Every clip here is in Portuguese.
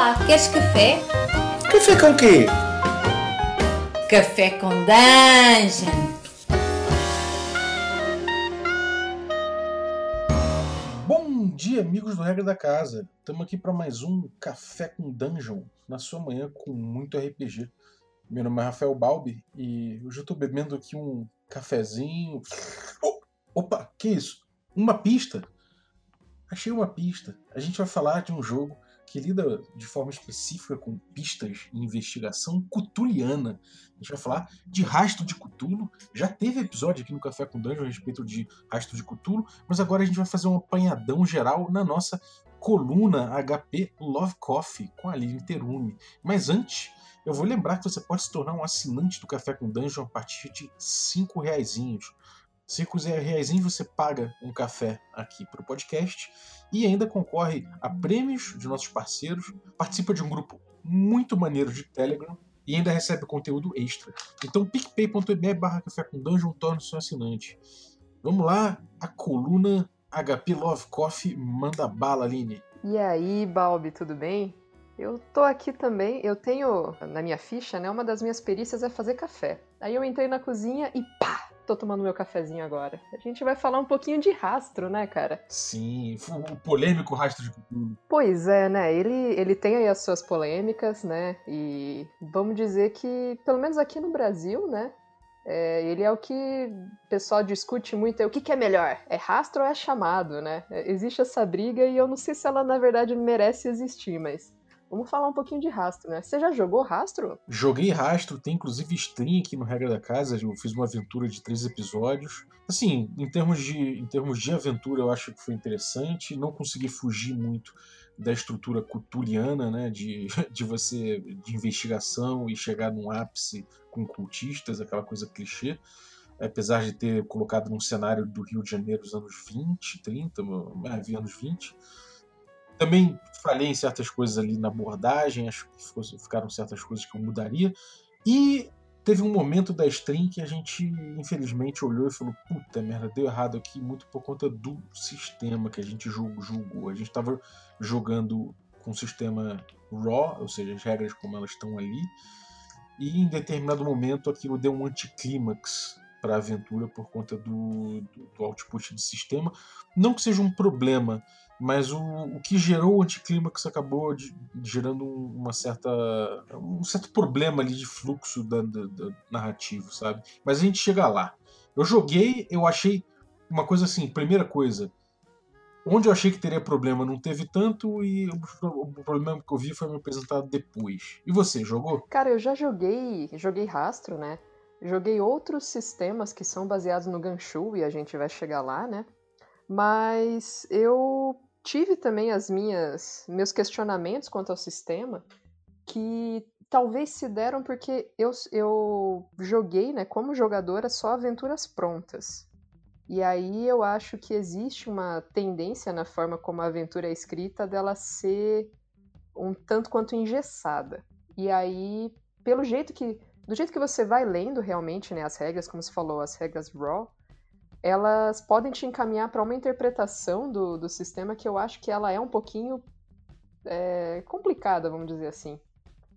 Olá, queres café? Café com quê? Café com dungeon. Bom dia, amigos do Regra da Casa. Estamos aqui para mais um Café com Dungeon, na sua manhã com muito RPG. Meu nome é Rafael Balbi e hoje eu estou bebendo aqui um cafezinho. Oh, opa, que isso? Uma pista? Achei uma pista. A gente vai falar de um jogo que lida de forma específica com pistas e investigação cutuliana. A gente vai falar de Rastro de Cutulo. Já teve episódio aqui no Café com Dungeon a respeito de Rastro de Cutulo, mas agora a gente vai fazer um apanhadão geral na nossa coluna HP Love Coffee com a Aline Terumi. Mas antes, eu vou lembrar que você pode se tornar um assinante do Café com Dungeon a partir de 5 reais. 5 reais você paga um café aqui para o podcast e ainda concorre a prêmios de nossos parceiros, participa de um grupo muito maneiro de Telegram e ainda recebe conteúdo extra. Então picpay.me barra café com dungeon torna-se um assinante. Vamos lá, a coluna HP Love Coffee manda bala, Aline. E aí, Balbi, tudo bem? Eu tô aqui também, eu tenho na minha ficha, né, uma das minhas perícias é fazer café. Aí eu entrei na cozinha e pá, tô tomando meu cafezinho agora. A gente vai falar um pouquinho de rastro, né, cara? Sim, o polêmico rastro de Cthulhu. Pois é, né? Ele, ele tem aí as suas polêmicas, né? E vamos dizer que, pelo menos aqui no Brasil, né? É, ele é o que o pessoal discute muito, é o que, que é melhor, é rastro ou é chamado, né? Existe essa briga e eu não sei se ela na verdade merece existir, mas Vamos falar um pouquinho de rastro, né? Você já jogou rastro? Joguei rastro, tem inclusive stream aqui no Regra da Casa. Eu fiz uma aventura de três episódios. Assim, em termos de, em termos de aventura, eu acho que foi interessante. Não consegui fugir muito da estrutura cutuliana, né? De, de você. de investigação e chegar num ápice com cultistas, aquela coisa clichê apesar de ter colocado num cenário do Rio de Janeiro dos anos 20, 30, é, anos 20. Também falhei em certas coisas ali na abordagem, acho que ficaram certas coisas que eu mudaria. E teve um momento da stream que a gente, infelizmente, olhou e falou: puta merda, deu errado aqui, muito por conta do sistema que a gente julgou. A gente estava jogando com o sistema RAW, ou seja, as regras como elas estão ali, e em determinado momento aquilo deu um anticlímax para a aventura por conta do, do, do output do sistema. Não que seja um problema mas o, o que gerou o anticlímax acabou de, gerando uma certa um certo problema ali de fluxo da, da, da, narrativo, sabe? Mas a gente chega lá. Eu joguei, eu achei uma coisa assim, primeira coisa, onde eu achei que teria problema não teve tanto e o, problema que eu vi foi me apresentado depois. E você, jogou? Cara, eu já joguei, joguei rastro, né? Joguei outros sistemas que são baseados no Ganshu e a gente vai chegar lá, né? Mas eu tive também as minhas meus questionamentos quanto ao sistema que talvez se deram porque eu, eu joguei, né, como jogadora, só aventuras prontas. E aí eu acho que existe uma tendência na forma como a aventura é escrita dela ser um tanto quanto engessada. E aí, pelo jeito que. Do jeito que você vai lendo realmente, né, as regras, como você falou, as regras raw, elas podem te encaminhar para uma interpretação do, do sistema que eu acho que ela é um pouquinho é, complicada, vamos dizer assim.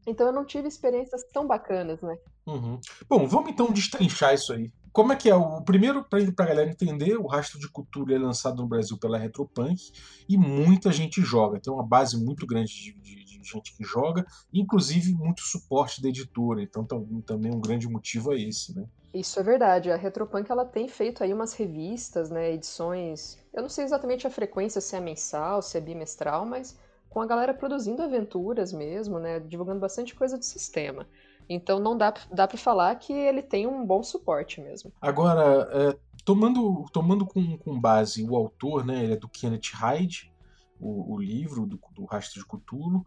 Então eu não tive experiências tão bacanas, né? Uhum. Bom, vamos então destrinchar isso aí. Como é que é? O primeiro, para a galera entender, o Rastro de Cultura é lançado no Brasil pela Retropunk e muita gente joga. Tem uma base muito grande de, de, de gente que joga, inclusive muito suporte da editora. Então também um grande motivo é esse, né? Isso é verdade. A Retropunk ela tem feito aí umas revistas, né, edições. Eu não sei exatamente a frequência, se é mensal, se é bimestral, mas com a galera produzindo aventuras mesmo, né, divulgando bastante coisa do sistema. Então não dá, dá para falar que ele tem um bom suporte mesmo. Agora, é, tomando, tomando com, com base o autor, né, ele é do Kenneth Hyde, o, o livro do, do Rastro de Cthulhu,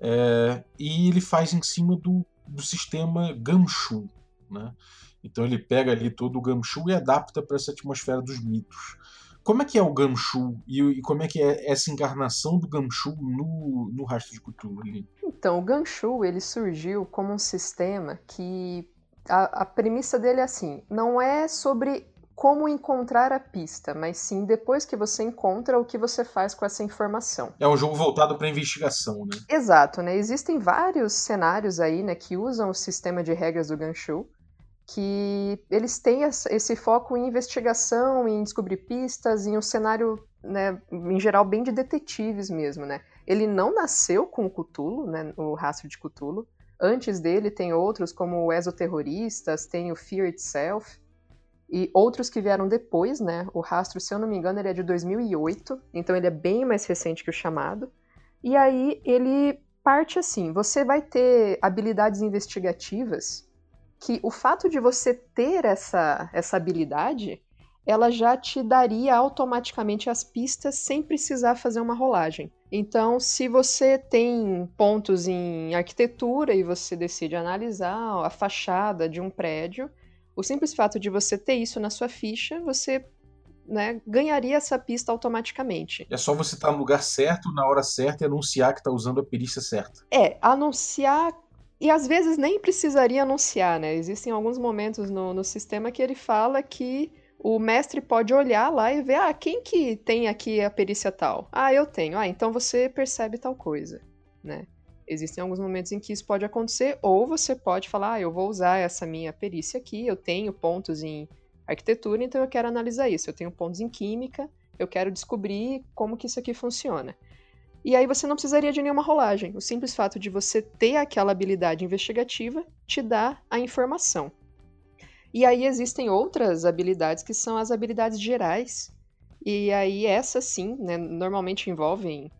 é, e ele faz em cima do, do sistema Gamshu, né? Então ele pega ali todo o Gamshu e adapta para essa atmosfera dos mitos. Como é que é o Gamshu e, e, como é que é essa encarnação do Gamshu no, no Rastro de Cthulhu ali? Então, o Gamshu ele surgiu como um sistema que a, a premissa dele é assim, não é sobre como encontrar a pista, mas sim depois que você encontra o que você faz com essa informação. É um jogo voltado para investigação, né? Exato, né? Existem vários cenários aí, né, que usam o sistema de regras do Ganshu, que eles têm esse foco em investigação, em descobrir pistas, em um cenário, né, em geral bem de detetives mesmo, né? Ele não nasceu com o Cthulhu, né, o rastro de Cthulhu. Antes dele tem outros como o Exoterroristas, tem o Fear Itself, e outros que vieram depois, né? O rastro, se eu não me engano, ele é de 2008, então ele é bem mais recente que o chamado. E aí ele parte assim: você vai ter habilidades investigativas que o fato de você ter essa, essa habilidade, ela já te daria automaticamente as pistas sem precisar fazer uma rolagem. Então, se você tem pontos em arquitetura e você decide analisar a fachada de um prédio, o simples fato de você ter isso na sua ficha, você né, ganharia essa pista automaticamente. É só você estar no lugar certo, na hora certa e anunciar que está usando a perícia certa. É, anunciar. E às vezes nem precisaria anunciar, né? Existem alguns momentos no, no sistema que ele fala que o mestre pode olhar lá e ver, ah, quem que tem aqui a perícia tal? Ah, eu tenho. Ah, então você percebe tal coisa, né? Existem alguns momentos em que isso pode acontecer, ou você pode falar, ah, eu vou usar essa minha perícia aqui, eu tenho pontos em arquitetura, então eu quero analisar isso. Eu tenho pontos em química, eu quero descobrir como que isso aqui funciona. E aí você não precisaria de nenhuma rolagem. O simples fato de você ter aquela habilidade investigativa te dá a informação. E aí existem outras habilidades que são as habilidades gerais. E aí essas sim, né, normalmente envolvem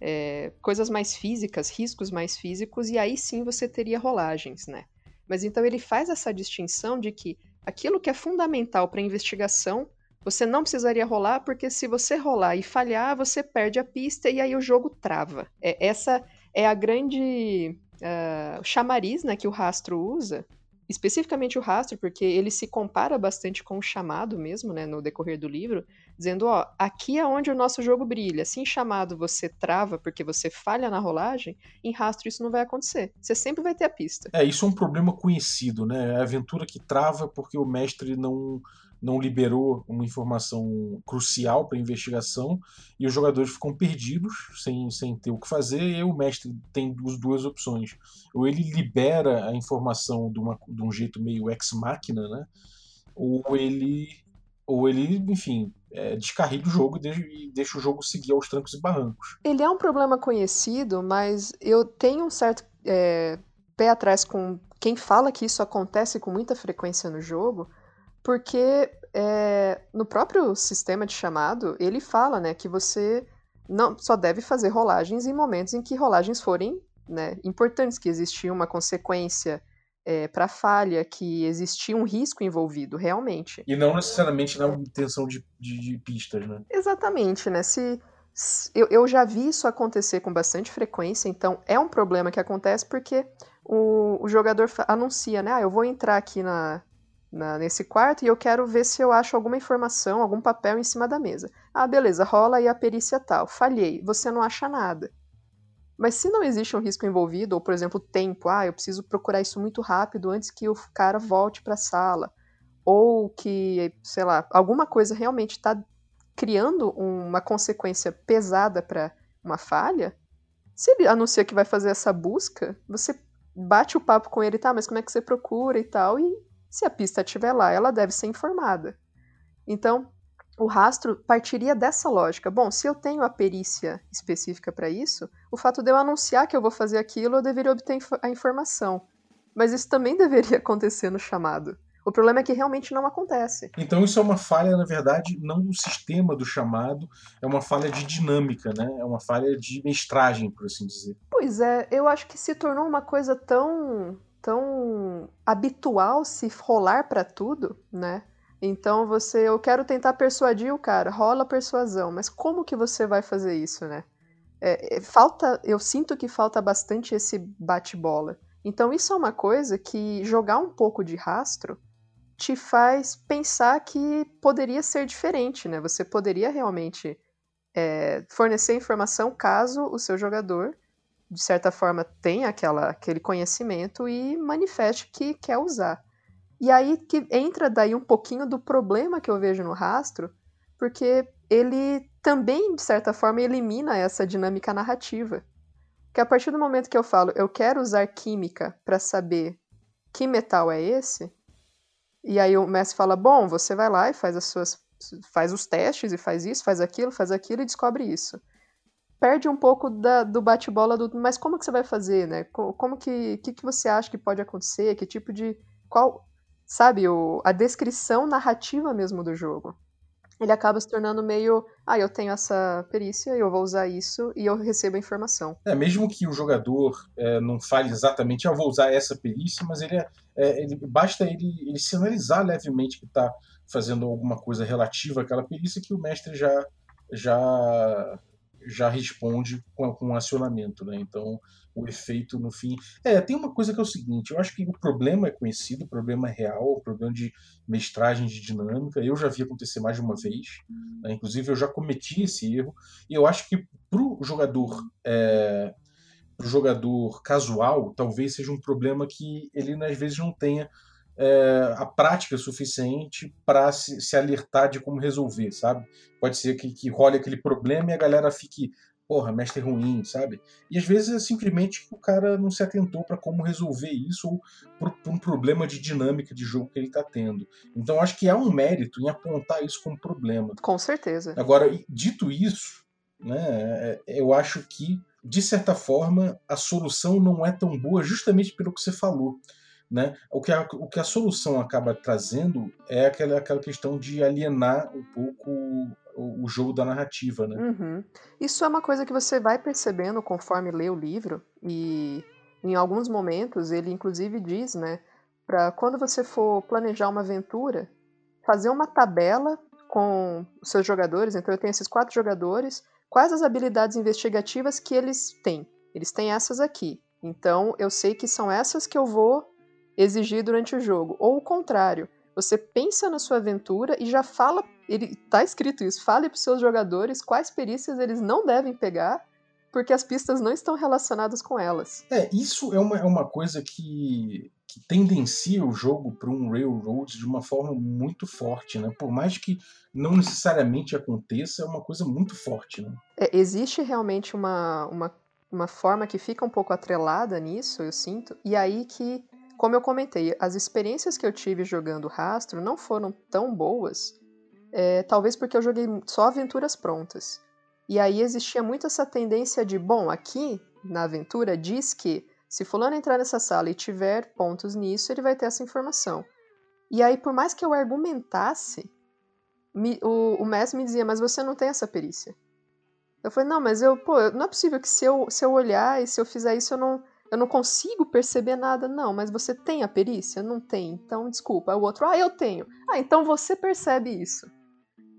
é, coisas mais físicas, riscos mais físicos, e aí sim você teria rolagens, né? Mas então ele faz essa distinção de que aquilo que é fundamental para a investigação, você não precisaria rolar, porque se você rolar e falhar, você perde a pista e aí o jogo trava. É, essa é a grande uh, chamariz né, que o rastro usa, especificamente o rastro, porque ele se compara bastante com o chamado mesmo, né, no decorrer do livro, dizendo, ó, aqui é onde o nosso jogo brilha. Se em chamado você trava porque você falha na rolagem, em rastro isso não vai acontecer. Você sempre vai ter a pista. É, isso é um problema conhecido, né? É a aventura que trava porque o mestre não não liberou uma informação crucial para a investigação e os jogadores ficam perdidos sem, sem ter o que fazer e o mestre tem as duas opções. Ou ele libera a informação de, uma, de um jeito meio ex máquina né? Ou ele ou ele enfim é, descarrega o jogo deixa, e deixa, o jogo seguir aos trancos e barrancos. Ele é um problema conhecido mas eu tenho um certo é, pé atrás com quem fala que isso acontece com muita frequência no jogo porque é, no próprio sistema de chamado, ele fala né, que você não só deve fazer rolagens em momentos em que rolagens forem né, importantes, que existia uma consequência é, para falha, que existia um risco envolvido, realmente. E não necessariamente na intenção de, de, de pistas, né? Exatamente, né? Se, se eu, eu, já vi isso acontecer com bastante frequência, então é um problema que acontece porque o, o jogador anuncia, né? Ah, eu vou entrar aqui na, na, nesse quarto e eu quero ver se eu acho alguma informação, algum papel em cima da mesa. Ah, beleza, rola aí a perícia tal. Falhei, você não acha nada. Mas se não existe um risco envolvido, ou por exemplo, tempo, ah, eu preciso procurar isso muito rápido antes que o cara volte para a sala, ou que, sei lá, alguma coisa realmente está criando uma consequência pesada para uma falha, se ele anuncia que vai fazer essa busca, você bate o papo com ele, tá, mas como é que você procura e tal, e se a pista estiver lá, ela deve ser informada. Então, o rastro partiria dessa lógica. Bom, se eu tenho a perícia específica para isso, o fato de eu anunciar que eu vou fazer aquilo, eu deveria obter a informação. Mas isso também deveria acontecer no chamado. O problema é que realmente não acontece. Então isso é uma falha, na verdade, não do sistema do chamado, é uma falha de dinâmica, né? É uma falha de mestragem, por assim dizer. Pois é, eu acho que se tornou uma coisa tão tão habitual se rolar para tudo, né? Então você, eu quero tentar persuadir o cara, rola persuasão, mas como que você vai fazer isso, né? É, é, falta, eu sinto que falta bastante esse bate-bola. Então isso é uma coisa que jogar um pouco de rastro te faz pensar que poderia ser diferente, né? Você poderia realmente é, fornecer informação caso o seu jogador de certa forma, tem aquela, aquele conhecimento e manifeste que quer usar. E aí que entra daí um pouquinho do problema que eu vejo no rastro, porque ele também, de certa forma, elimina essa dinâmica narrativa. Que a partir do momento que eu falo, eu quero usar química para saber que metal é esse, e aí o mestre fala: "Bom, você vai lá e faz as suas faz os testes e faz isso, faz aquilo, faz aquilo e descobre isso". Perde um pouco da, do bate-bola do, mas como que você vai fazer, né? Como que que, que você acha que pode acontecer? Que tipo de qual, sabe, o, a descrição narrativa mesmo do jogo ele acaba se tornando meio, ah, eu tenho essa perícia, eu vou usar isso e eu recebo a informação. É, mesmo que o jogador é, não fale exatamente, ah, eu vou usar essa perícia, mas ele, é, é ele basta ele, ele sinalizar levemente que está fazendo alguma coisa relativa àquela perícia que o mestre já já já responde com, com um acionamento, né? Então o efeito no fim. É, tem uma coisa que é o seguinte: eu acho que o problema é conhecido, o problema é real, o problema de mestragem de dinâmica. Eu já vi acontecer mais de uma vez, né? inclusive eu já cometi esse erro, e eu acho que para o jogador. É, pro jogador casual, talvez seja um problema que ele às vezes não tenha é, a prática suficiente para se, se, alertar de como resolver, sabe? Pode ser que, que role aquele problema e a galera fique porra, mestre ruim, sabe? E às vezes é simplesmente que o cara não se atentou para como resolver isso ou por, por, um problema de dinâmica de jogo que ele está tendo. Então acho que há um mérito em apontar isso como problema. Com certeza. Agora, dito isso, né, é, eu acho que, de certa forma, a solução não é tão boa justamente pelo que você falou. Né? O, que a, o que a solução acaba trazendo é aquela, aquela questão de alienar um pouco o, o jogo da narrativa. Né? Uhum. Isso é uma coisa que você vai percebendo conforme lê o livro, e em alguns momentos ele inclusive diz, né, para quando você for planejar uma aventura, fazer uma tabela com os seus jogadores. Então eu tenho esses quatro jogadores, quais as habilidades investigativas que eles têm? Eles têm essas aqui. Então eu sei que são essas que eu vou exigir durante o jogo. Ou o contrário, você pensa na sua aventura e já fala, ele tá escrito isso, fale para os seus jogadores quais perícias eles não devem pegar, porque as pistas não estão relacionadas com elas. É, isso é uma, é uma coisa que, que tendencia o jogo para um railroad de uma forma muito forte, né? Por mais que não necessariamente aconteça, é uma coisa muito forte, né? É, existe realmente uma, uma, uma forma que fica um pouco atrelada nisso, eu sinto, e aí que como eu comentei, as experiências que eu tive jogando Rastro não foram tão boas, é, talvez porque eu joguei só aventuras prontas. E aí existia muito essa tendência de, bom, aqui na aventura diz que se fulano entrar nessa sala e tiver pontos nisso, ele vai ter essa informação. E aí, por mais que eu argumentasse, me, o, o mestre me dizia, mas você não tem essa perícia. Eu falei, não, mas eu, pô, não é possível que se eu, se eu olhar e se eu fizer isso, eu não, eu não consigo perceber nada, não, mas você tem a perícia? Não tem, então desculpa. O outro, ah, eu tenho. Ah, então você percebe isso.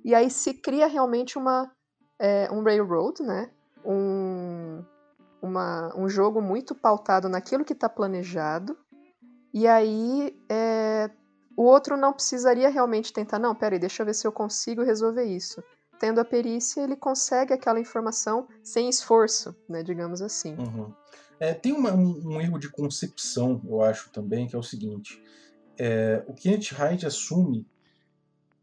E aí se cria realmente uma, é, um railroad, né? Um, uma, um jogo muito pautado naquilo que está planejado. E aí é, o outro não precisaria realmente tentar, não, peraí, deixa eu ver se eu consigo resolver isso. Tendo a perícia, ele consegue aquela informação sem esforço, né, digamos assim. Uhum. É, tem uma, um, um, erro de concepção, eu acho também, que é o seguinte: é, o Kenneth Hyde assume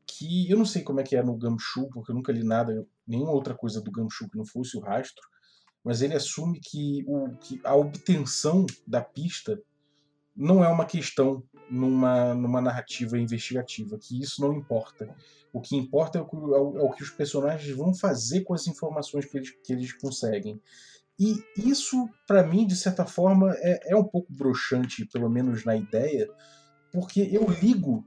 que. Eu não sei como é que é no Gumshoe, porque eu nunca li nada, nenhuma outra coisa do Gumshoe que não fosse o rastro, mas ele assume que, o, que a obtenção da pista não é uma questão numa, numa narrativa investigativa, que isso não importa. O que importa é o, é o, é o que os personagens vão fazer com as informações que eles, que eles conseguem. E isso, para mim, de certa forma, é, é um pouco broxante, pelo menos na ideia, porque eu ligo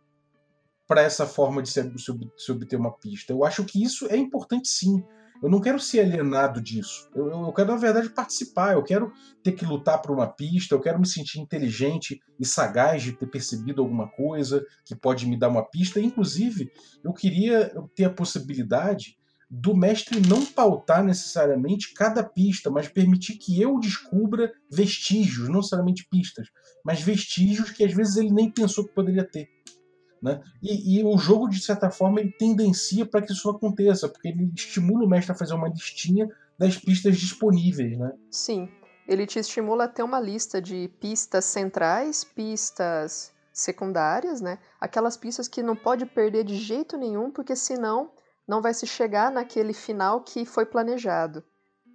para essa forma de se, se, obter uma pista. Eu acho que isso é importante sim. Eu não quero ser alienado disso. Eu, eu, eu, quero, na verdade, participar. Eu quero ter que lutar por uma pista. Eu quero me sentir inteligente e sagaz de ter percebido alguma coisa que pode me dar uma pista. Inclusive, eu queria ter a possibilidade do mestre não pautar necessariamente cada pista, mas permitir que eu descubra vestígios, não necessariamente pistas, mas vestígios que às vezes ele nem pensou que poderia ter. Né? E, e o jogo, de certa forma, ele tendencia para que isso aconteça, porque ele estimula o mestre a fazer uma listinha das pistas disponíveis. Né? Sim, ele te estimula a ter uma lista de pistas centrais, pistas secundárias, né? Aquelas pistas que não pode perder de jeito nenhum, porque senão não vai se chegar naquele final que foi planejado.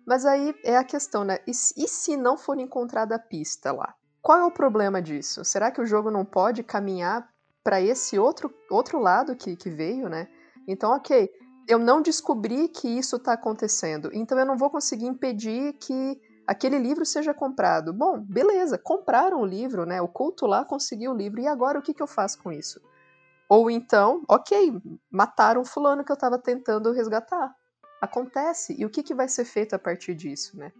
Mas aí é a questão, né? E, se não for encontrada a pista lá? Qual é o problema disso? Será que o jogo não pode caminhar para esse outro, outro lado que, que veio, né? Então, ok, eu não descobri que isso está acontecendo, então eu não vou conseguir impedir que aquele livro seja comprado. Bom, beleza, compraram o livro, né? O culto lá conseguiu o livro, e agora o que, que eu faço com isso? Ou então, ok, mataram fulano que eu estava tentando resgatar. Acontece. E o que, que vai ser feito a partir disso, né?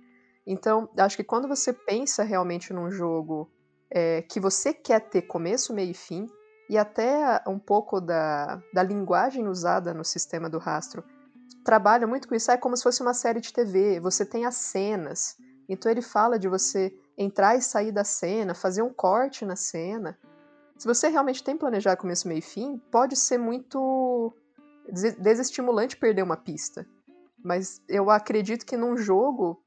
Então, acho que quando você pensa realmente num jogo é, que você quer ter começo, meio e fim, e até um pouco da, da linguagem usada no sistema do rastro trabalha muito com isso. É como se fosse uma série de TV. Você tem as cenas. Então ele fala de você entrar e sair da cena, fazer um corte na cena. Se você realmente tem planejado começo, meio e fim, pode ser muito desestimulante perder uma pista. Mas eu acredito que num jogo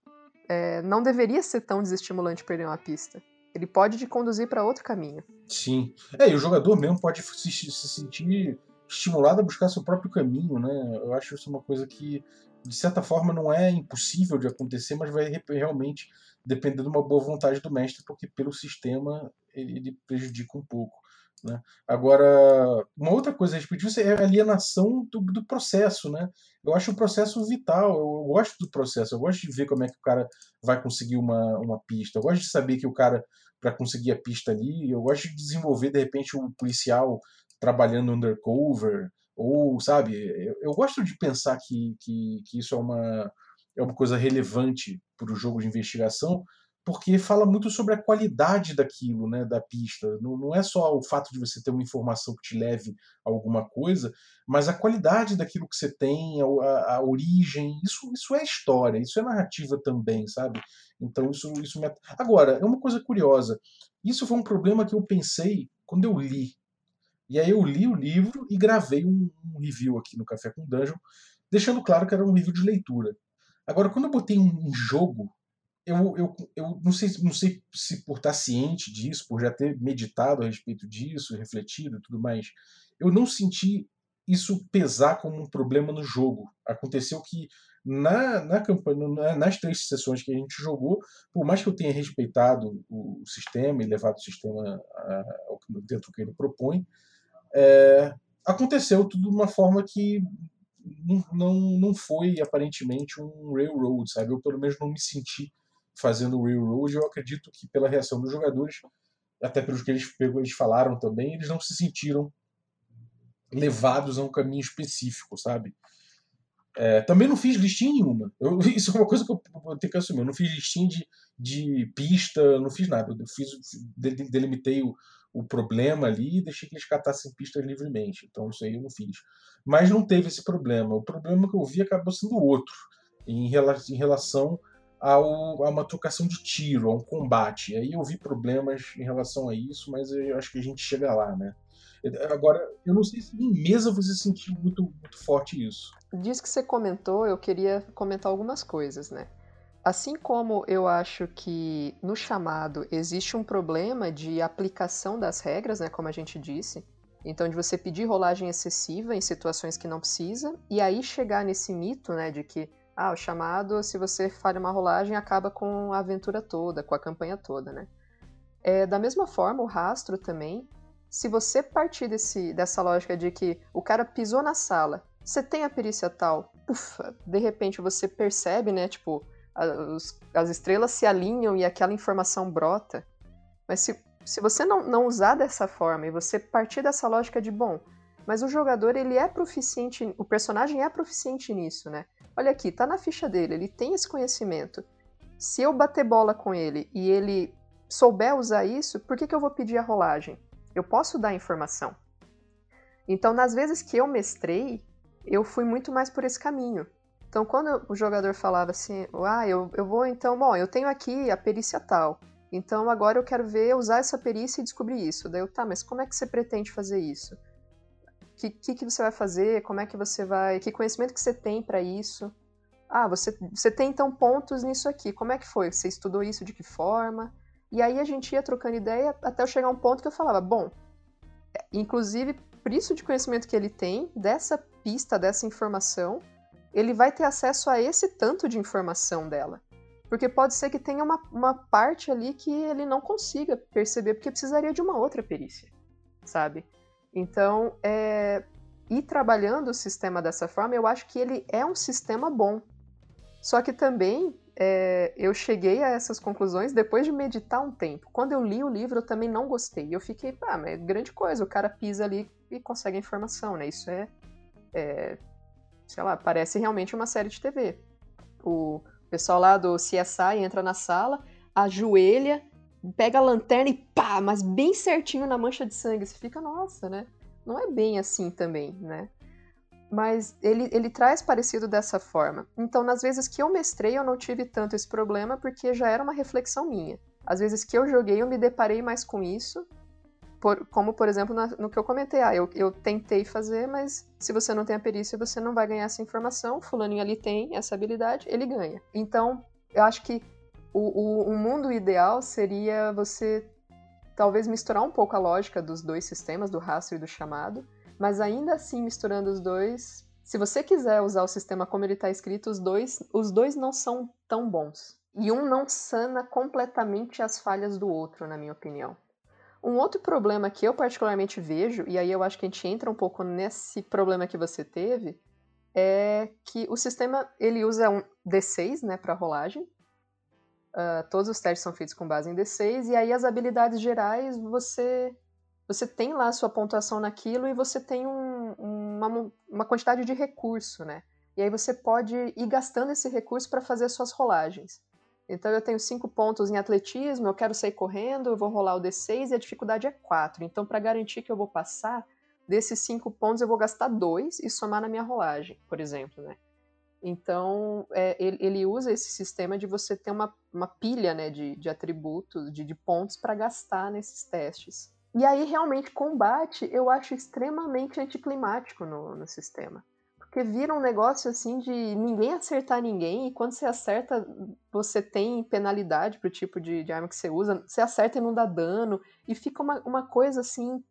é, não deveria ser tão desestimulante perder uma pista. Ele pode te conduzir para outro caminho. Sim. É, e o jogador mesmo pode se, se sentir estimulado a buscar seu próprio caminho, né? Eu acho isso uma coisa que, de certa forma, não é impossível de acontecer, mas vai realmente depender de uma boa vontade do mestre, porque pelo sistema ele prejudica um pouco. Né? Agora, uma outra coisa a respeito disso é a alienação do, do, processo. Né? Eu acho o processo vital, eu, gosto do processo, eu gosto de ver como é que o cara vai conseguir uma, uma pista, eu gosto de saber que o cara, para conseguir a pista ali, eu gosto de desenvolver, de repente, um policial trabalhando undercover, ou, sabe, eu, eu gosto de pensar que, que, que isso é uma, é uma coisa relevante para o jogo de investigação, porque fala muito sobre a qualidade daquilo, né, da pista. Não, não é só o fato de você ter uma informação que te leve a alguma coisa, mas a qualidade daquilo que você tem, a, a origem, isso, isso é história, isso é narrativa também, sabe? Então isso, isso me... Agora, é uma coisa curiosa. Isso foi um problema que eu pensei quando eu li. E aí eu li o livro e gravei um, um review aqui no Café com Dungeon, deixando claro que era um review de leitura. Agora, quando eu botei um jogo eu, eu, eu não, sei, não sei se por estar ciente disso, por já ter meditado a respeito disso, refletido e tudo mais, eu não senti isso pesar como um problema no jogo. Aconteceu que na, na campanha, nas três sessões que a gente jogou, por mais que eu tenha respeitado o sistema e levado o sistema ao dentro do que ele propõe, é, aconteceu tudo de uma forma que não, não, não foi aparentemente um railroad, sabe? Eu pelo menos não me senti fazendo o Railroad, eu acredito que pela reação dos jogadores, até pelos que eles, eles falaram também, eles não se sentiram levados a um caminho específico, sabe? É, também não fiz listinha nenhuma. Eu, isso é uma coisa que eu, eu tenho que assumir. Eu não fiz listinha de, de pista, não fiz nada. Eu fiz, delimitei o, o problema ali e deixei que eles catassem pistas livremente. Então isso aí eu não fiz. Mas não teve esse problema. O problema que eu vi acabou sendo outro, em, em relação ao, a uma trocação de tiro, a um combate. Aí eu vi problemas em relação a isso, mas eu acho que a gente chega lá, né? Agora, eu não sei se em mesa você sentiu muito, muito forte isso. Diz que você comentou, eu queria comentar algumas coisas, né? Assim como eu acho que no chamado existe um problema de aplicação das regras, né, como a gente disse, então de você pedir rolagem excessiva em situações que não precisa, e aí chegar nesse mito, né, de que ah, o chamado, se você falha uma rolagem, acaba com a aventura toda, com a campanha toda, né? É, da mesma forma, o rastro também, se você partir desse, dessa lógica de que o cara pisou na sala, você tem a perícia tal, ufa, de repente você percebe, né, tipo, as, as estrelas se alinham e aquela informação brota. Mas se, se você não, não usar dessa forma e você partir dessa lógica de, bom, mas o jogador, ele é proficiente, o personagem é proficiente nisso, né? Olha aqui, tá na ficha dele, ele tem esse conhecimento. Se eu bater bola com ele e ele souber usar isso, por que, que eu vou pedir a rolagem? Eu posso dar informação. Então, nas vezes que eu mestrei, eu fui muito mais por esse caminho. Então, quando o jogador falava assim, ah, eu, eu vou então, bom, eu tenho aqui a perícia tal, então agora eu quero ver, usar essa perícia e descobrir isso. Daí eu, tá, mas como é que você pretende fazer isso? Que, que, que você vai fazer, como é que você vai, que conhecimento que você tem para isso. Ah, você, você tem então pontos nisso aqui, como é que foi? Você estudou isso de que forma? E aí a gente ia trocando ideia até eu chegar a um ponto que eu falava, bom, inclusive, por isso de conhecimento que ele tem, dessa pista, dessa informação, ele vai ter acesso a esse tanto de informação dela. Porque pode ser que tenha uma, uma parte ali que ele não consiga perceber, porque precisaria de uma outra perícia, sabe? Então, é, ir trabalhando o sistema dessa forma, eu acho que ele é um sistema bom. Só que também é, eu cheguei a essas conclusões depois de meditar um tempo. Quando eu li o livro, eu também não gostei. Eu fiquei, ah, mas é grande coisa, o cara pisa ali e consegue a informação, né? Isso é, é sei lá, parece realmente uma série de TV. O pessoal lá do CSI entra na sala, ajoelha, pega a lanterna e pá, mas bem certinho na mancha de sangue. Você fica, nossa, né? Não é bem assim também, né? mas ele, ele traz parecido dessa forma. Então, nas vezes que eu mestrei, eu não tive tanto esse problema, porque já era uma reflexão minha. Às vezes que eu joguei, eu me deparei mais com isso, por, como, por exemplo, na, no que eu comentei. Ah, eu, eu tentei fazer, mas se você não tem a perícia, você não vai ganhar essa informação. Fulaninho ali tem essa habilidade, ele ganha. Então, eu acho que o, o, o mundo ideal seria você talvez misturar um pouco a lógica dos dois sistemas, do rastro e do chamado, mas ainda assim, misturando os dois, se você quiser usar o sistema como ele está escrito, os dois, os dois não são tão bons. E um não sana completamente as falhas do outro, na minha opinião. Um outro problema que eu particularmente vejo, e aí eu acho que a gente entra um pouco nesse problema que você teve, é que o sistema ele usa um D6 né, para rolagem. Uh, todos os testes são feitos com base em D6, e aí as habilidades gerais você você tem lá a sua pontuação naquilo e você tem um, uma, uma quantidade de recurso, né? E aí você pode ir gastando esse recurso para fazer suas rolagens. Então eu tenho cinco pontos em atletismo, eu quero sair correndo, eu vou rolar o D6 e a dificuldade é 4. Então, para garantir que eu vou passar, desses cinco pontos eu vou gastar dois e somar na minha rolagem, por exemplo, né? Então, é, ele, ele, usa esse sistema de você ter uma, uma pilha né, de, de atributos, de, de pontos para gastar nesses testes. E aí, realmente, combate eu acho extremamente anticlimático no, no sistema. Porque vira um negócio assim de ninguém acertar ninguém, e quando você acerta, você tem penalidade pro tipo de, de arma que você usa, você acerta e não dá dano, e fica uma, uma coisa assim,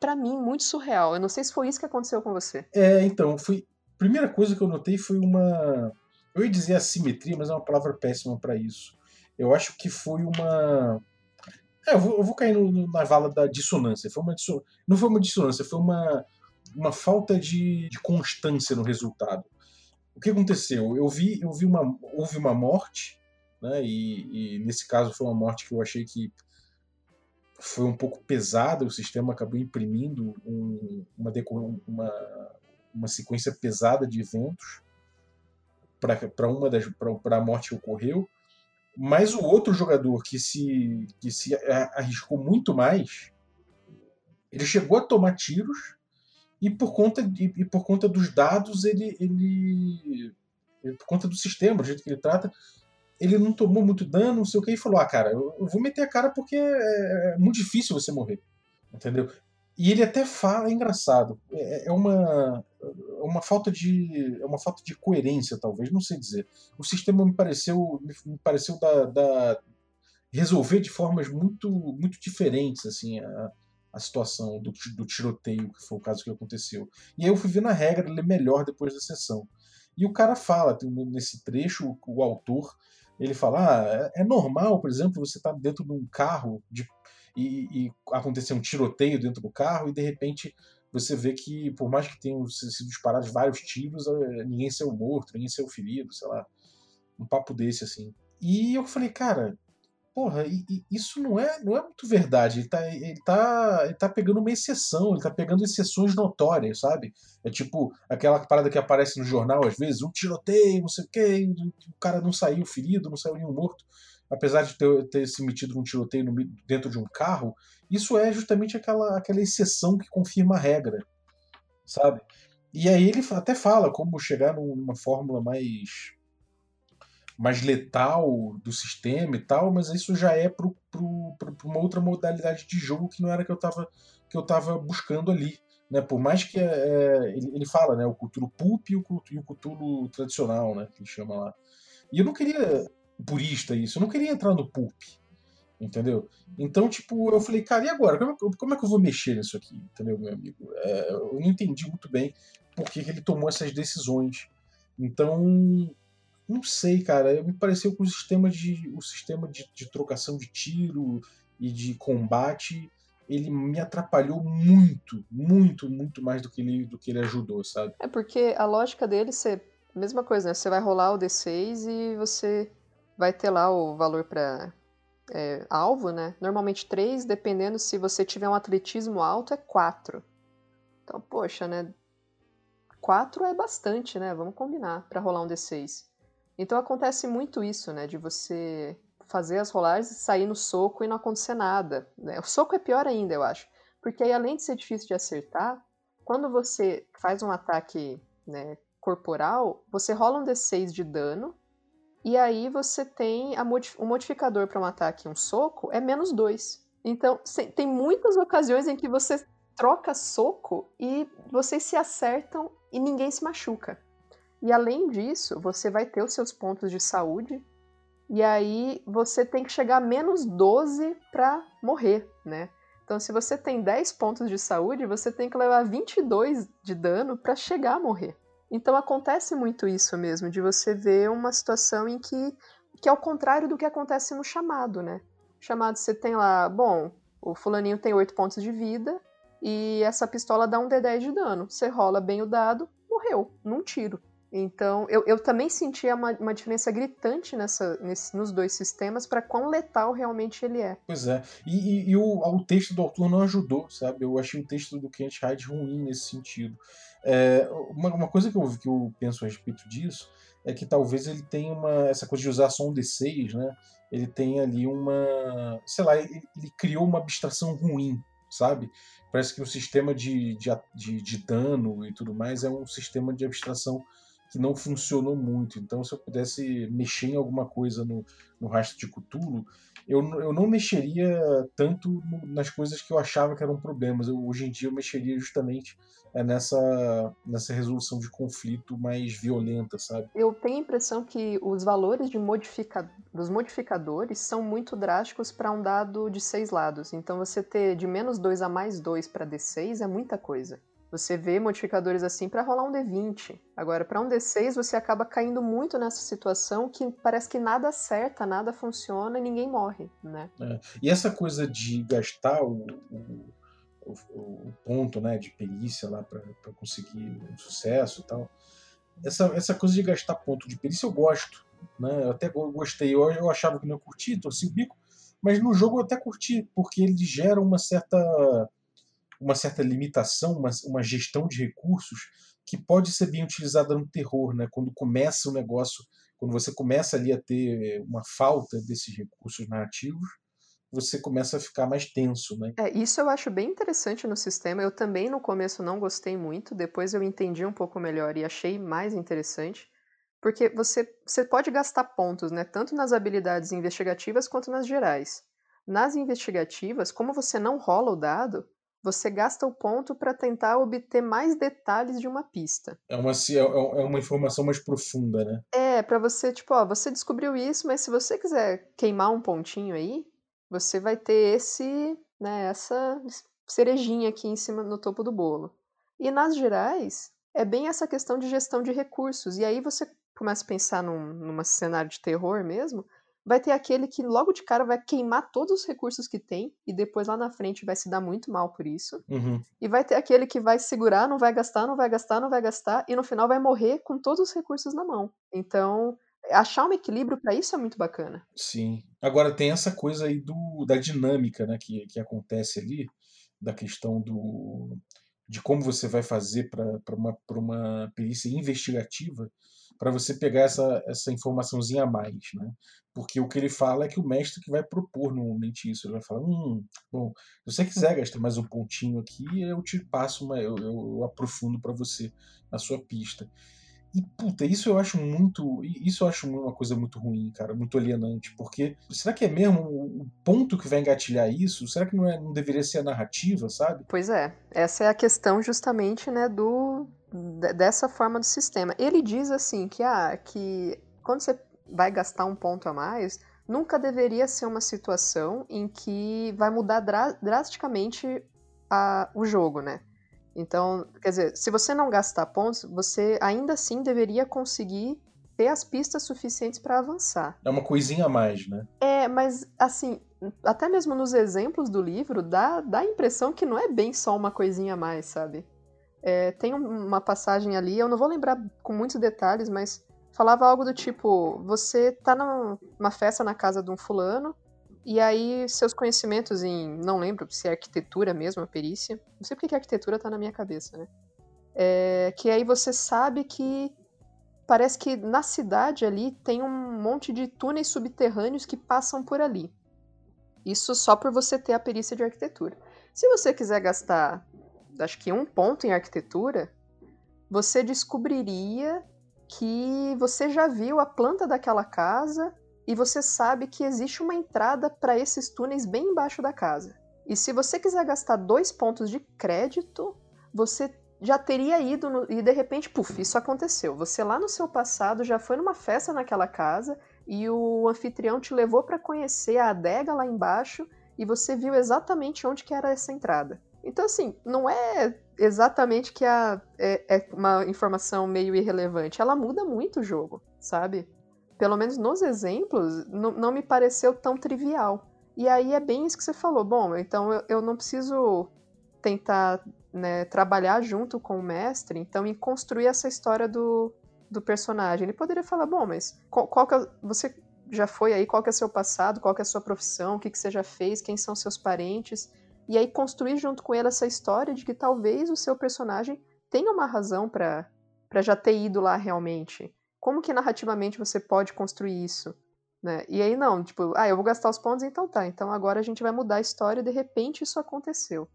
para mim, muito surreal. Eu não sei se foi isso que aconteceu com você. É, então, foi. Primeira coisa que eu notei foi uma. Eu ia dizer assimetria, mas é uma palavra péssima para isso. Eu acho que foi uma é, eu vou, eu vou cair no, na vala da dissonância. Foi uma. Não foi uma dissonância, foi uma, uma falta de, de constância no resultado. O que aconteceu? Eu vi, eu vi uma, houve uma morte, né? E, e nesse caso foi uma morte que eu achei que foi um pouco pesada. O sistema acabou imprimindo um, uma, uma, uma sequência pesada de eventos para uma das para a morte que ocorreu. Mas o outro jogador que se, que se arriscou muito mais, ele chegou a tomar tiros e por conta, de, e por conta dos dados, ele, ele, Por conta do sistema, do jeito que ele trata, ele não tomou muito dano, não sei o que, e falou: Ah, cara, eu, eu vou meter a cara porque é, é muito difícil você morrer. Entendeu? E ele até fala, é engraçado, é, é, uma, é uma falta de é uma falta de coerência, talvez, não sei dizer. O sistema me pareceu me pareceu da, da resolver de formas muito muito diferentes assim a, a situação do, do tiroteio, que foi o caso que aconteceu. E aí eu fui ver na regra, ler melhor depois da sessão. E o cara fala, nesse trecho, o, o autor, ele fala: ah, é, é normal, por exemplo, você estar tá dentro de um carro de e, e acontecer um tiroteio dentro do carro e de repente você vê que, por mais que tenham sido disparados vários tiros, eh, ninguém saiu morto, ninguém saiu ferido, sei lá. Um papo desse, assim. E eu falei, cara, porra, isso não é, não é muito verdade. Ele tá, ele, tá, ele tá pegando uma exceção, ele tá pegando exceções notórias, sabe? É tipo aquela parada que aparece no jornal às vezes, um tiroteio, não sei o quê, o cara não saiu ferido, não saiu nenhum morto apesar de ter, ter se metido um tiroteio no, dentro de um carro, isso é justamente aquela, aquela exceção que confirma a regra, sabe? E aí ele até fala como chegar numa fórmula mais mais letal do sistema e tal, mas isso já é para uma outra modalidade de jogo que não era que eu estava que eu tava buscando ali. Né? Por mais que é, ele, ele fala, né? O culturo pulp e o, e o culturo tradicional, né? Que ele chama lá. E eu não queria purista isso. Eu não queria entrar no pulp. Entendeu? Então, tipo, eu falei, cara, e agora? Como, é como é que eu vou mexer nisso aqui? Entendeu, meu amigo? É, eu não entendi muito bem por que, que ele tomou essas decisões. Então, não sei, cara. Me pareceu que o sistema de, o sistema de, de trocação de tiro e de combate ele me atrapalhou muito, muito, muito mais do que ele, do que ele ajudou, sabe? É porque a lógica dele ser mesma coisa, né? Você vai rolar o D6 e você vai ter lá o valor para é, alvo, né? Normalmente 3, dependendo se você tiver um atletismo alto, é 4. Então, poxa, né? 4 é bastante, né? Vamos combinar para rolar um D6. Então acontece muito isso, né? De você fazer as rolagens e sair no soco e não acontecer nada. Né? O soco é pior ainda, eu acho. Porque aí, além de ser difícil de acertar, quando você faz um ataque né, corporal, você rola um D6 de dano, e aí você tem o modificador para um ataque um soco é menos 2. Então, tem muitas ocasiões em que você troca soco e vocês se acertam e ninguém se machuca. E além disso, você vai ter os seus pontos de saúde e aí você tem que chegar a menos 12 para morrer, né? Então, se você tem 10 pontos de saúde, você tem que levar 22 de dano para chegar a morrer. Então, acontece muito isso mesmo, de você ver uma situação em que, que é o contrário do que acontece no chamado, né? chamado você tem lá, bom, o fulaninho tem 8 pontos de vida e essa pistola dá um D10 de dano. Você rola bem o dado, morreu, num tiro. Então, eu, eu também sentia uma, uma diferença gritante nessa, nesse, nos dois sistemas para quão letal realmente ele é. Pois é. E, e, e o, o, texto do autor não ajudou, sabe? Eu achei o texto do Kent Hyde ruim nesse sentido. É, uma, uma, coisa que eu, que eu penso a respeito disso é que talvez ele tenha uma. Essa coisa de usar só um D6, né? Ele tem ali uma. Sei lá, ele, ele criou uma abstração ruim, sabe? Parece que o sistema de, de, de, de dano e tudo mais é um sistema de abstração que não funcionou muito. Então, se eu pudesse mexer em alguma coisa no, no rastro de Cthulhu, eu, eu não mexeria tanto nas coisas que eu achava que eram problemas. Eu, hoje em dia eu mexeria justamente é, nessa, nessa resolução de conflito mais violenta, sabe? Eu tenho a impressão que os valores de modifica... dos modificadores são muito drásticos para um dado de seis lados. Então, você ter de menos 2 a mais 2 para D6 é muita coisa. Você vê modificadores assim para rolar um D20. Agora, para um D6, você acaba caindo muito nessa situação que parece que nada acerta, nada funciona e ninguém morre, né? É. E essa coisa de gastar o, o, o, o ponto né, de perícia lá para conseguir um sucesso e tal, essa, essa coisa de gastar ponto de perícia eu gosto. Né? Eu até gostei. Eu, eu achava que não ia curtir, torci o bico, mas no jogo eu até curti, porque ele gera uma certa uma certa limitação, uma, uma gestão de recursos que pode ser bem utilizada no terror, né? Quando começa o negócio, quando você começa ali a ter uma falta desses recursos narrativos, você começa a ficar mais tenso, né? É, isso eu acho bem interessante no sistema. Eu também no começo não gostei muito, depois eu entendi um pouco melhor e achei mais interessante, porque você, você pode gastar pontos, né? Tanto nas habilidades investigativas quanto nas gerais. Nas investigativas, como você não rola o dado, você gasta o ponto para tentar obter mais detalhes de uma pista. É uma, é, é uma informação mais profunda, né? É, para você, tipo, ó, você descobriu isso, mas se você quiser queimar um pontinho aí, você vai ter esse, né, essa cerejinha aqui em cima no topo do bolo. E nas gerais, é bem essa questão de gestão de recursos. E aí você começa a pensar num, num cenário de terror mesmo, vai ter aquele que logo de cara vai queimar todos os recursos que tem e depois lá na frente vai se dar muito mal por isso. Uhum. E vai ter aquele que vai segurar, não vai gastar, não vai gastar, não vai gastar e no final vai morrer com todos os recursos na mão. Então, achar um equilíbrio para isso é muito bacana. Sim. Agora tem essa coisa aí do, da dinâmica, né, que, que acontece ali, da questão do de como você vai fazer para uma, uma perícia investigativa para você pegar essa, essa informaçãozinha a mais, né? Porque o que ele fala é que o mestre que vai propor normalmente isso. Ele vai falar, hum, bom, se você quiser gastar mais um pontinho aqui, eu te passo, uma, eu, eu aprofundo para você a sua pista. E, puta, isso eu acho muito. Isso eu acho uma coisa muito ruim, cara, muito alienante. Porque será que é mesmo o ponto que vai engatilhar isso? Será que não, é, não deveria ser a narrativa, sabe? Pois é. Essa é a questão justamente, né, do. dessa forma do sistema. Ele diz assim que, ah, que quando você vai gastar um ponto a mais, nunca deveria ser uma situação em que vai mudar dra drasticamente a, o jogo, né? Então, quer dizer, se você não gastar pontos, você ainda assim deveria conseguir ter as pistas suficientes para avançar. É uma coisinha a mais, né? É, mas assim, até mesmo nos exemplos do livro, dá, dá a impressão que não é bem só uma coisinha a mais, sabe? É, tem uma passagem ali, eu não vou lembrar com muitos detalhes, mas falava algo do tipo: você tá numa festa na casa de um fulano, e aí seus conhecimentos em. Não lembro se é arquitetura mesmo, a perícia. Não sei porque que arquitetura tá na minha cabeça, né? É, que aí você sabe que. Parece que na cidade ali tem um monte de túneis subterrâneos que passam por ali. Isso só por você ter a perícia de arquitetura. Se você quiser gastar, acho que um ponto em arquitetura, você descobriria que você já viu a planta daquela casa e você sabe que existe uma entrada para esses túneis bem embaixo da casa. E se você quiser gastar dois pontos de crédito, você já teria ido no... e de repente, puf, isso aconteceu. Você lá no seu passado já foi numa festa naquela casa e o anfitrião te levou para conhecer a adega lá embaixo e você viu exatamente onde que era essa entrada. Então, assim, não é exatamente que a, é, é uma informação meio irrelevante. Ela muda muito o jogo, sabe? Pelo menos nos exemplos, não me pareceu tão trivial. E aí é bem isso que você falou. Bom, então eu, eu não preciso tentar né, trabalhar junto com o mestre, então, em construir essa história do, do personagem. Ele poderia falar, bom, mas qual, qual que é, você já foi aí, qual que é seu passado, qual que é sua profissão, o que, que você já fez, quem são seus parentes, e aí construir junto com ele essa história de que talvez o seu personagem tenha uma razão para já ter ido lá realmente. Como que narrativamente você pode construir isso? Né? E aí não, tipo, ah, eu vou gastar os pontos, então tá. Então agora a gente vai mudar a história e de repente isso aconteceu.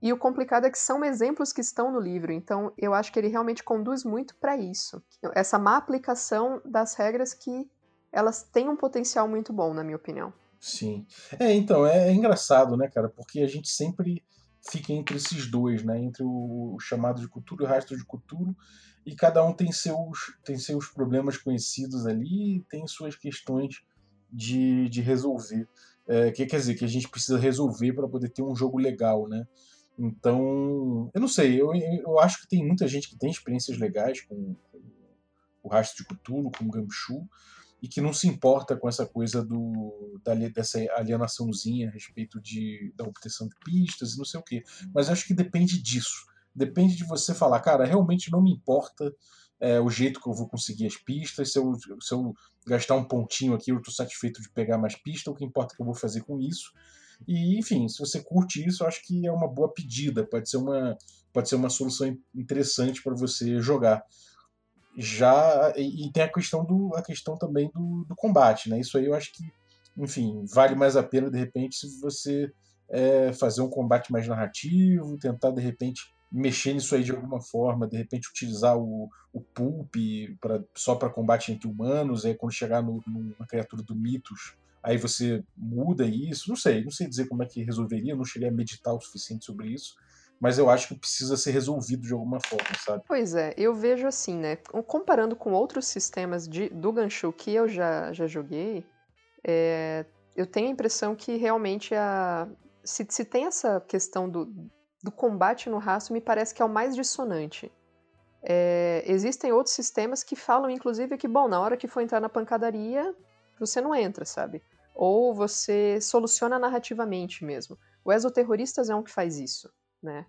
E o complicado é que são exemplos que estão no livro, então eu acho que ele realmente conduz muito para isso. Essa má aplicação das regras que elas têm um potencial muito bom, na minha opinião. Sim. É, então, é, é, engraçado, né, cara? Porque a gente sempre fica entre esses dois, né? Entre o, chamado de cultura e o rastro de cultura, e cada um tem seus, tem seus problemas conhecidos ali e tem suas questões de, de resolver. É, que quer dizer, que a gente precisa resolver para poder ter um jogo legal, né? Então, eu não sei, eu, eu acho que tem muita gente que tem experiências legais com, com o rastro de Cthulhu, com o Gamshu, e que não se importa com essa coisa do, da, dessa alienaçãozinha a respeito de, da obtenção de pistas e não sei o quê. Mas acho que depende disso. Depende de você falar, cara, realmente não me importa é, o jeito que eu vou conseguir as pistas, se eu, se eu gastar um pontinho aqui, eu estou satisfeito de pegar mais pistas, o que importa é que eu vou fazer com isso. E, enfim, se você curte isso, acho que é uma boa pedida, pode ser uma, pode ser uma solução interessante para você jogar já e, tem a questão do a questão também do, do, combate, né? Isso aí eu acho que, enfim, vale mais a pena de repente se você é, fazer um combate mais narrativo, tentar de repente mexer nisso aí de alguma forma, de repente utilizar o, o pulp pra, só para combate entre humanos, aí quando chegar no, numa criatura do mitos, aí você muda isso, não sei, não sei dizer como é que resolveria, não cheguei a meditar o suficiente sobre isso, mas eu acho que precisa ser resolvido de alguma forma, sabe? Pois é, eu vejo assim, né? Comparando com outros sistemas de, do Ganshu que eu já, já joguei, é, eu tenho a impressão que realmente a, se, se tem essa questão do, do combate no rastro, me parece que é o mais dissonante. É, existem outros sistemas que falam, inclusive, que, bom, na hora que for entrar na pancadaria, você não entra, sabe? Ou você soluciona narrativamente mesmo. O Exoterroristas é um que faz isso né?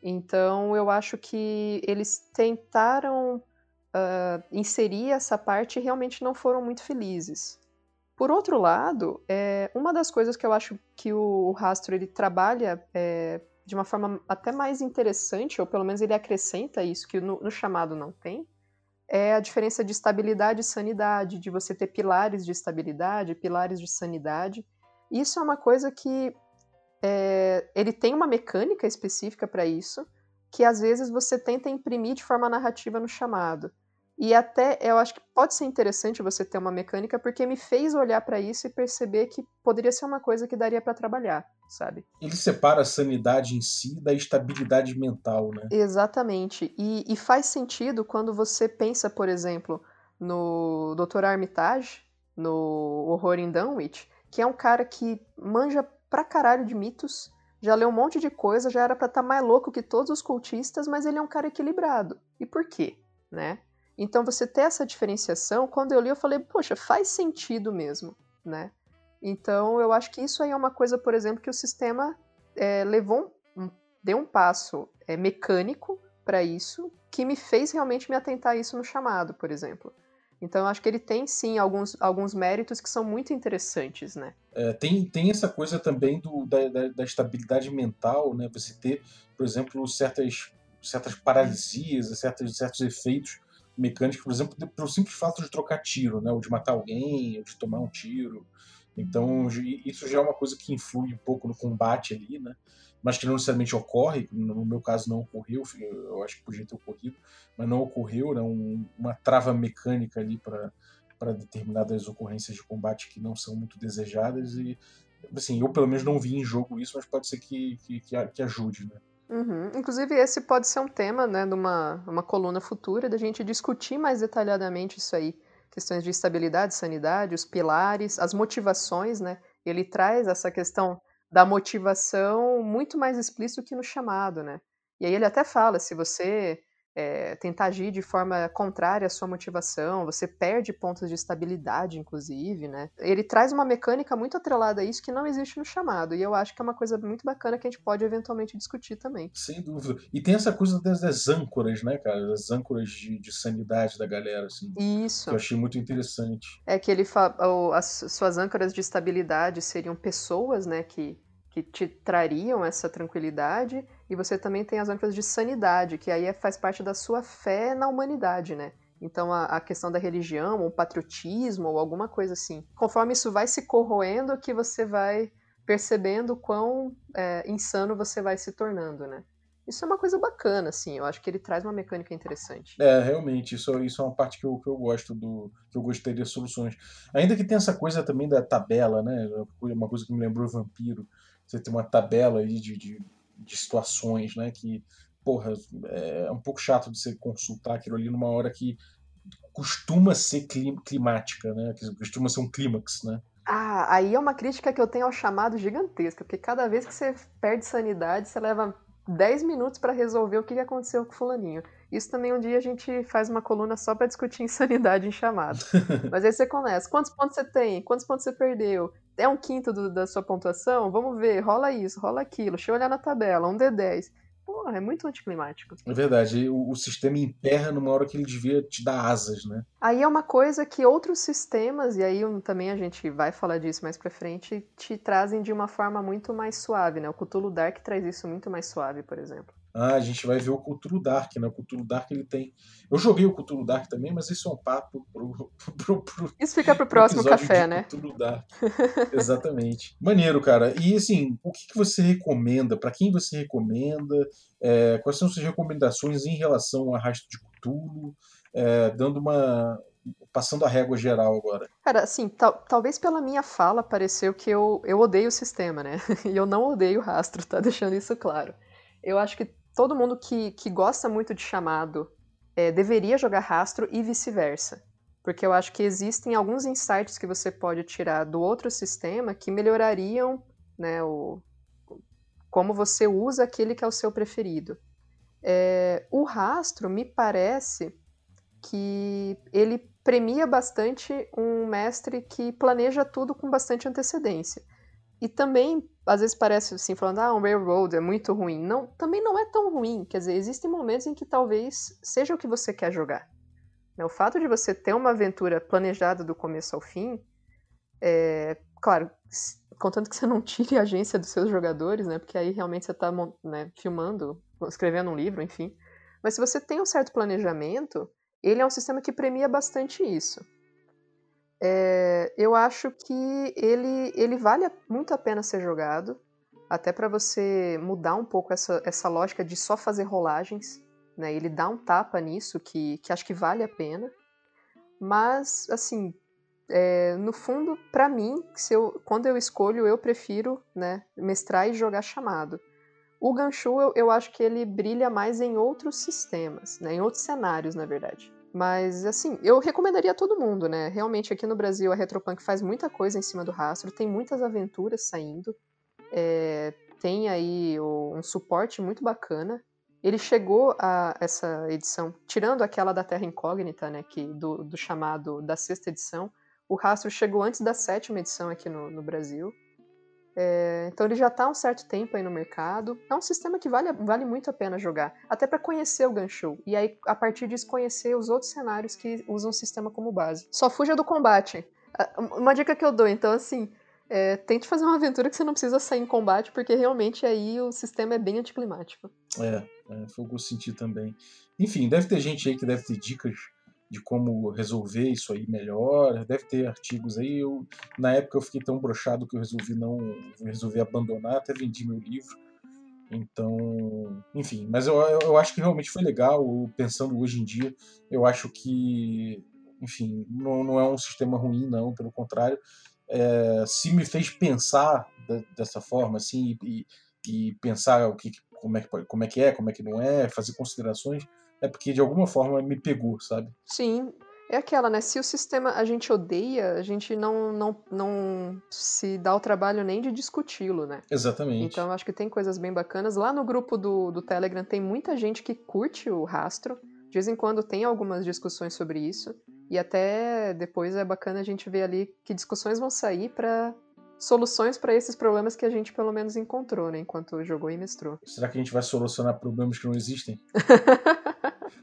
Então eu acho que eles tentaram uh, inserir essa parte e realmente não foram muito felizes. Por outro lado, é, uma das coisas que eu acho que o, rastro ele trabalha é, de uma forma até mais interessante, ou pelo menos ele acrescenta isso que no, no chamado não tem, é a diferença de estabilidade e sanidade, de você ter pilares de estabilidade, pilares de sanidade. Isso é uma coisa que é, ele tem uma mecânica específica para isso, que às vezes você tenta imprimir de forma narrativa no chamado. E até eu acho que pode ser interessante você ter uma mecânica, porque me fez olhar para isso e perceber que poderia ser uma coisa que daria para trabalhar, sabe? Ele separa a sanidade em si da estabilidade mental, né? Exatamente. E, e faz sentido quando você pensa, por exemplo, no Dr. Armitage, no Horror in Dunwich, que é um cara que manja pra caralho de mitos, já leu um monte de coisa, já era pra estar tá mais louco que todos os cultistas, mas ele é um cara equilibrado. E por quê? Né? Então você ter essa diferenciação, quando eu li eu falei, poxa, faz sentido mesmo, né? Então eu acho que isso aí é uma coisa, por exemplo, que o sistema é, levou um, deu um passo é, mecânico para isso, que me fez realmente me atentar a isso no chamado, por exemplo. Então eu acho que ele tem sim alguns, alguns méritos que são muito interessantes, né? É, tem, tem essa coisa também do, da, da, da, estabilidade mental, né? Você ter, por exemplo, certas, certas paralisias, certos, certos efeitos mecânicos, por exemplo, pelo simples fato de trocar tiro, né? Ou de matar alguém, ou de tomar um tiro. Então isso já é uma coisa que influi um pouco no combate ali, né? mas que não necessariamente ocorre, no meu caso não ocorreu, eu acho que podia ter ocorrido, mas não ocorreu, né, um, uma trava mecânica ali para determinadas ocorrências de combate que não são muito desejadas e assim, eu pelo menos não vi em jogo isso, mas pode ser que, que, que ajude, né. Uhum. Inclusive, esse pode ser um tema né, de uma, uma coluna futura, da gente discutir mais detalhadamente isso aí. Questões de estabilidade, sanidade, os pilares, as motivações, né? Ele traz essa questão da motivação muito mais explícito que no chamado, né? E aí ele até fala, se você é, tentar agir de forma contrária à sua motivação, você perde pontos de estabilidade, inclusive, né? Ele traz uma mecânica muito atrelada a isso que não existe no chamado, e eu acho que é uma coisa muito bacana que a gente pode eventualmente discutir também. Sem dúvida. E tem essa coisa das, das âncoras, né, cara? Das âncoras de, de, sanidade da galera, assim. Isso. Que eu achei muito interessante. É que ele fala, as suas âncoras de estabilidade seriam pessoas, né, que que te trariam essa tranquilidade, e você também tem as âncoras de sanidade, que aí é, faz parte da sua fé na humanidade, né? Então a, a, questão da religião, ou patriotismo, ou alguma coisa assim. Conforme isso vai se corroendo, que você vai percebendo quão é, insano você vai se tornando, né? Isso é uma coisa bacana, assim. Eu acho que ele traz uma mecânica interessante. É, realmente. Isso, isso é uma parte que eu, que eu gosto do. que eu gostaria de soluções. Ainda que tenha essa coisa também da tabela, né? Uma coisa que me lembrou Vampiro você tem uma tabela aí de, de, de situações, né? Que, porra, é um pouco chato de você consultar aquilo ali numa hora que costuma ser climática, né? Que costuma ser um clímax, né? Ah, aí é uma crítica que eu tenho ao chamado gigantesca, porque cada vez que você perde sanidade, você leva 10 minutos para resolver o que aconteceu com o fulaninho. Isso também um dia a gente faz uma coluna só para discutir insanidade em chamado. Mas aí você começa, quantos pontos você tem? Quantos pontos você perdeu? é um quinto do, da sua pontuação, vamos ver, rola isso, rola aquilo, deixa eu olhar na tabela, um D10. Porra, é muito anticlimático. É verdade, o, o, sistema emperra numa hora que ele devia te dar asas, né? Aí é uma coisa que outros sistemas, e aí também a gente vai falar disso mais pra frente, te trazem de uma forma muito mais suave, né? O Cthulhu Dark traz isso muito mais suave, por exemplo. Ah, a gente vai ver o Cthulhu Dark, né? O Cthulhu Dark ele tem. Eu joguei o Cthulhu Dark também, mas isso é um papo pro. pro, pro isso fica pro próximo café, né? Cthulhu Dark. Exatamente. Maneiro, cara. E assim, o que, que você recomenda? Para quem você recomenda? É, quais são suas recomendações em relação ao arrasto de Cthulhu? É, dando uma. Passando a régua geral agora. Cara, assim, tal, talvez pela minha fala pareceu que eu, eu odeio o sistema, né? E eu não odeio o rastro, tá deixando isso claro. Eu acho que todo mundo que, que gosta muito de chamado é, deveria jogar rastro e vice-versa. Porque eu acho que existem alguns insights que você pode tirar do outro sistema que melhorariam né, o, como você usa aquele que é o seu preferido. É, o rastro me parece que ele premia bastante um mestre que planeja tudo com bastante antecedência. E também, às vezes parece assim, falando, ah, um railroad é muito ruim. Não, também não é tão ruim. Quer dizer, existem momentos em que talvez seja o que você quer jogar. Né, o fato de você ter uma aventura planejada do começo ao fim, é, claro, contanto que você não tire a agência dos seus jogadores, né? Porque aí realmente você está né, filmando, escrevendo um livro, enfim. Mas se você tem um certo planejamento, ele é um sistema que premia bastante isso. É, eu acho que ele, ele vale muito a pena ser jogado, até para você mudar um pouco essa, essa lógica de só fazer rolagens. Né? Ele dá um tapa nisso que, que acho que vale a pena. Mas, assim, é, no fundo, para mim, se eu, quando eu escolho, eu prefiro né, mestrar e jogar chamado. O Ganchu, eu, eu acho que ele brilha mais em outros sistemas, né, em outros cenários, na verdade. Mas, assim, eu recomendaria a todo mundo, né? Realmente, aqui no Brasil, a Retropunk faz muita coisa em cima do rastro, tem muitas aventuras saindo, é, tem aí um suporte muito bacana. Ele chegou a essa edição, tirando aquela da Terra Incógnita, né, que do, do chamado da sexta edição, o rastro chegou antes da sétima edição aqui no, no Brasil. É, então ele já está há um certo tempo aí no mercado. É um sistema que vale, vale muito a pena jogar, até para conhecer o Ganshou. E aí, a partir disso, conhecer os outros cenários que usam o sistema como base. Só fuja do combate. Uma dica que eu dou, então, assim, é, tente fazer uma aventura que você não precisa sair em combate, porque realmente aí o sistema é bem anticlimático. É, é foi o que eu senti também. Enfim, deve ter gente aí que deve ter dicas de como resolver isso aí melhor. Deve ter artigos aí. Eu, na época eu fiquei tão brochado que eu resolvi não resolvi abandonar, até vendi meu livro. Então, enfim, mas eu, eu acho que realmente foi legal. Pensando hoje em dia, eu acho que, enfim, não, não é um sistema ruim, não, pelo contrário. É, se me fez pensar de, dessa forma, assim, e, e pensar o que, como, é que, como é que é, como é que não é, fazer considerações, é porque de alguma forma me pegou, sabe? Sim. É aquela, né? Se o sistema a gente odeia, a gente não, não, não se dá o trabalho nem de discuti-lo, né? Exatamente. Então acho que tem coisas bem bacanas. Lá no grupo do, do Telegram tem muita gente que curte o rastro. De vez em quando tem algumas discussões sobre isso. E até depois é bacana a gente ver ali que discussões vão sair para soluções para esses problemas que a gente pelo menos encontrou, né, enquanto jogou e mestrou. Será que a gente vai solucionar problemas que não existem?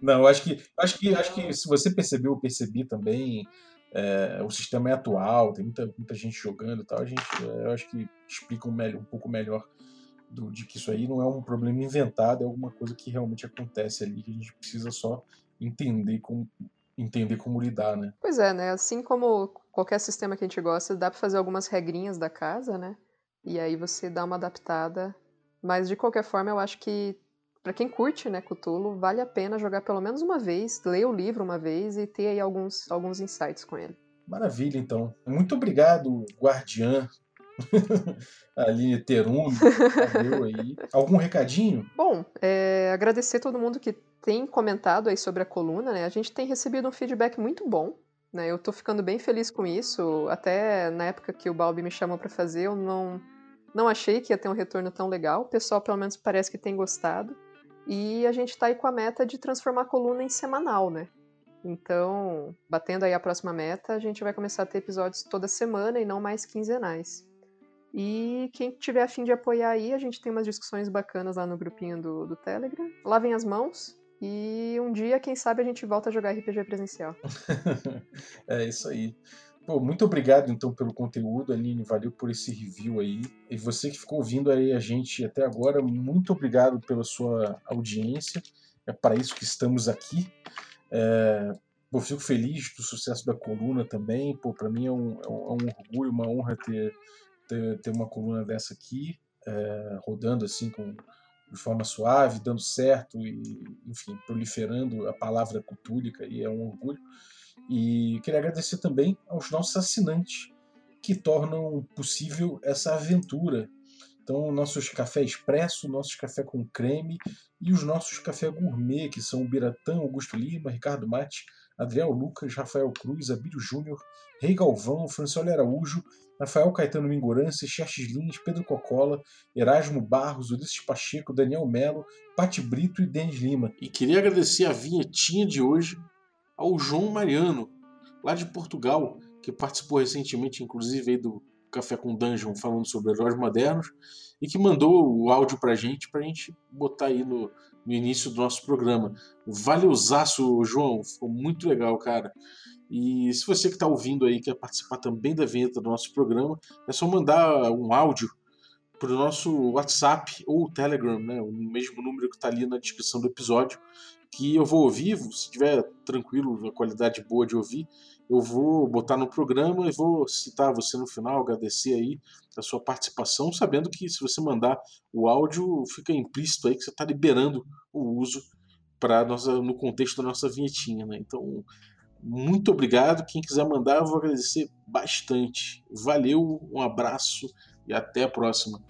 Não, eu acho que, acho que, acho que se você percebeu, eu percebi também. É, o sistema é atual, tem muita, muita gente jogando e tal. A gente, é, eu acho que explica um, um pouco melhor do, de que isso aí não é um problema inventado, é alguma coisa que realmente acontece ali, que a gente precisa só entender como, entender como lidar, né? Pois é, né? Assim como qualquer sistema que a gente gosta, dá para fazer algumas regrinhas da casa, né? E aí você dá uma adaptada. Mas de qualquer forma, eu acho que para quem curte, né, Cthulhu, vale a pena jogar pelo menos uma vez, ler o livro uma vez e ter aí alguns, alguns insights com ele. Maravilha, então. Muito obrigado, Guardiã. Aline Terum, aí. Algum recadinho? Bom, é, agradecer todo mundo que tem comentado aí sobre a coluna, né? A gente tem recebido um feedback muito bom, né? Eu tô ficando bem feliz com isso. Até na época que o Balbi me chamou para fazer, eu não, não achei que ia ter um retorno tão legal. O pessoal, pelo menos, parece que tem gostado. E a gente está aí com a meta de transformar a coluna em semanal, né? Então, batendo aí a próxima meta, a gente vai começar a ter episódios toda semana e não mais quinzenais. E quem tiver afim de apoiar aí, a gente tem umas discussões bacanas lá no grupinho do, do Telegram. Lavem as mãos e um dia, quem sabe, a gente volta a jogar RPG presencial. é isso aí. Pô, muito obrigado então pelo conteúdo, Aline. Valeu por esse review aí. E você que ficou ouvindo aí a gente até agora, muito obrigado pela sua audiência. É para isso que estamos aqui. É, eu fico feliz do sucesso da coluna também. Pô, para mim é um, é um, orgulho, uma honra ter, ter, ter uma coluna dessa aqui, é, rodando assim com, de forma suave, dando certo e, enfim, proliferando a palavra cutúlica e é um orgulho. E queria agradecer também aos nossos assinantes que tornam possível essa aventura. Então, nossos café expresso, nossos café com creme e os nossos café gourmet, que são o Biratã, Augusto Lima, Ricardo Mate, Adriel Lucas, Rafael Cruz, Abílio Júnior, Rei Galvão, Francioli Araújo, Rafael Caetano Mingorance, Xerxes Lins, Pedro Cocola, Erasmo Barros, Ulisses Pacheco, Daniel Melo, Pati Brito e Denis Lima. E queria agradecer a vinhetinha de hoje ao João Mariano, lá de Portugal, que participou recentemente, inclusive, do Café com Dungeon, falando sobre heróis modernos, e que mandou o áudio pra gente, pra gente botar aí no, no início do nosso programa. Valeuzaço, João, ficou muito legal, cara. E se você que está ouvindo aí quer participar também da vinheta do nosso programa, é só mandar um áudio para o nosso WhatsApp ou Telegram, né? o mesmo número que está ali na descrição do episódio que eu vou ouvir, se tiver tranquilo, a qualidade boa de ouvir, eu vou botar no programa e vou citar você no final, agradecer aí a sua participação, sabendo que se você mandar o áudio, fica implícito aí que você está liberando o uso para no contexto da nossa vinhetinha, né? Então, muito obrigado. Quem quiser mandar, eu vou agradecer bastante. Valeu, um abraço e até a próxima.